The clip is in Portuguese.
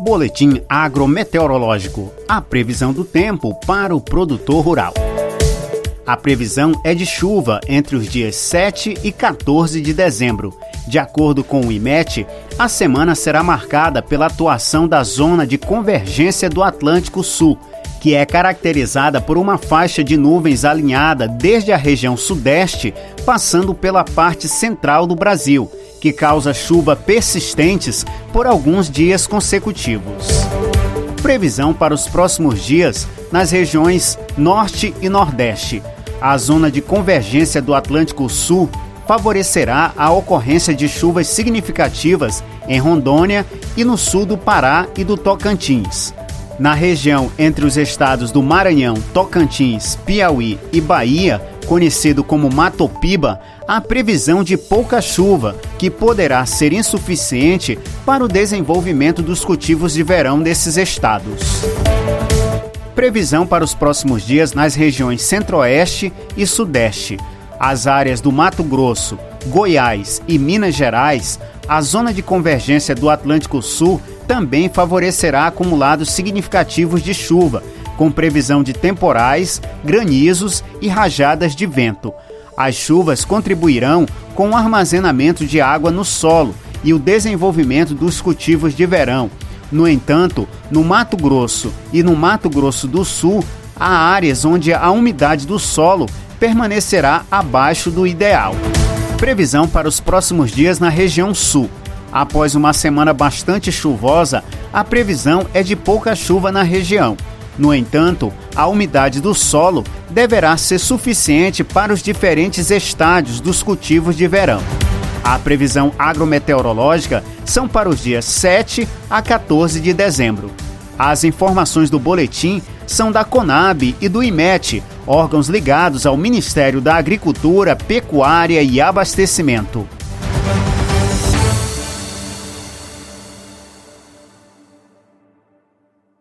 Boletim agrometeorológico. A previsão do tempo para o produtor rural. A previsão é de chuva entre os dias 7 e 14 de dezembro. De acordo com o IMET, a semana será marcada pela atuação da zona de convergência do Atlântico Sul, que é caracterizada por uma faixa de nuvens alinhada desde a região sudeste, passando pela parte central do Brasil que causa chuva persistentes por alguns dias consecutivos. Previsão para os próximos dias nas regiões Norte e Nordeste. A zona de convergência do Atlântico Sul favorecerá a ocorrência de chuvas significativas em Rondônia e no sul do Pará e do Tocantins. Na região entre os estados do Maranhão, Tocantins, Piauí e Bahia, conhecido como Matopiba, há previsão de pouca chuva, que poderá ser insuficiente para o desenvolvimento dos cultivos de verão desses estados. Previsão para os próximos dias nas regiões Centro-Oeste e Sudeste. As áreas do Mato Grosso, Goiás e Minas Gerais, a zona de convergência do Atlântico Sul também favorecerá acumulados significativos de chuva com previsão de temporais, granizos e rajadas de vento. As chuvas contribuirão com o armazenamento de água no solo e o desenvolvimento dos cultivos de verão. No entanto, no Mato Grosso e no Mato Grosso do Sul, há áreas onde a umidade do solo permanecerá abaixo do ideal. Previsão para os próximos dias na região sul. Após uma semana bastante chuvosa, a previsão é de pouca chuva na região. No entanto, a umidade do solo deverá ser suficiente para os diferentes estádios dos cultivos de verão. A previsão agrometeorológica são para os dias 7 a 14 de dezembro. As informações do boletim são da Conab e do IMET, órgãos ligados ao Ministério da Agricultura, Pecuária e Abastecimento.